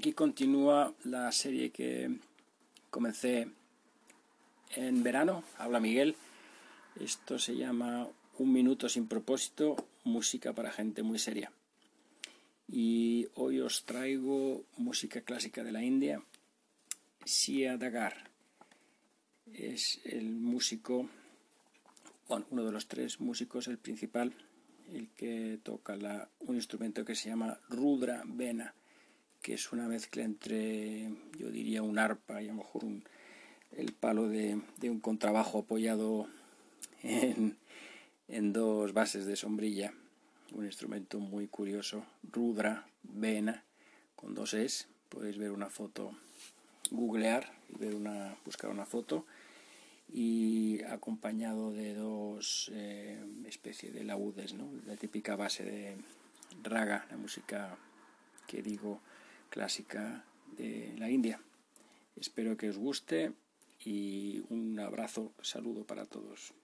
Aquí continúa la serie que comencé en verano. Habla Miguel. Esto se llama Un minuto sin propósito, música para gente muy seria. Y hoy os traigo música clásica de la India. Sia Dagar es el músico, bueno, uno de los tres músicos, el principal, el que toca un instrumento que se llama Rudra Vena que es una mezcla entre, yo diría, un arpa y a lo mejor el palo de, un contrabajo apoyado en, dos bases de sombrilla. Un instrumento muy curioso, Rudra, Vena, con dos es. Podéis ver una foto, googlear y ver una, buscar una foto. Y acompañado de dos eh, especies de laudes, ¿no? la típica base de raga, la música que digo clásica de la India. Espero que os guste y un abrazo, saludo para todos.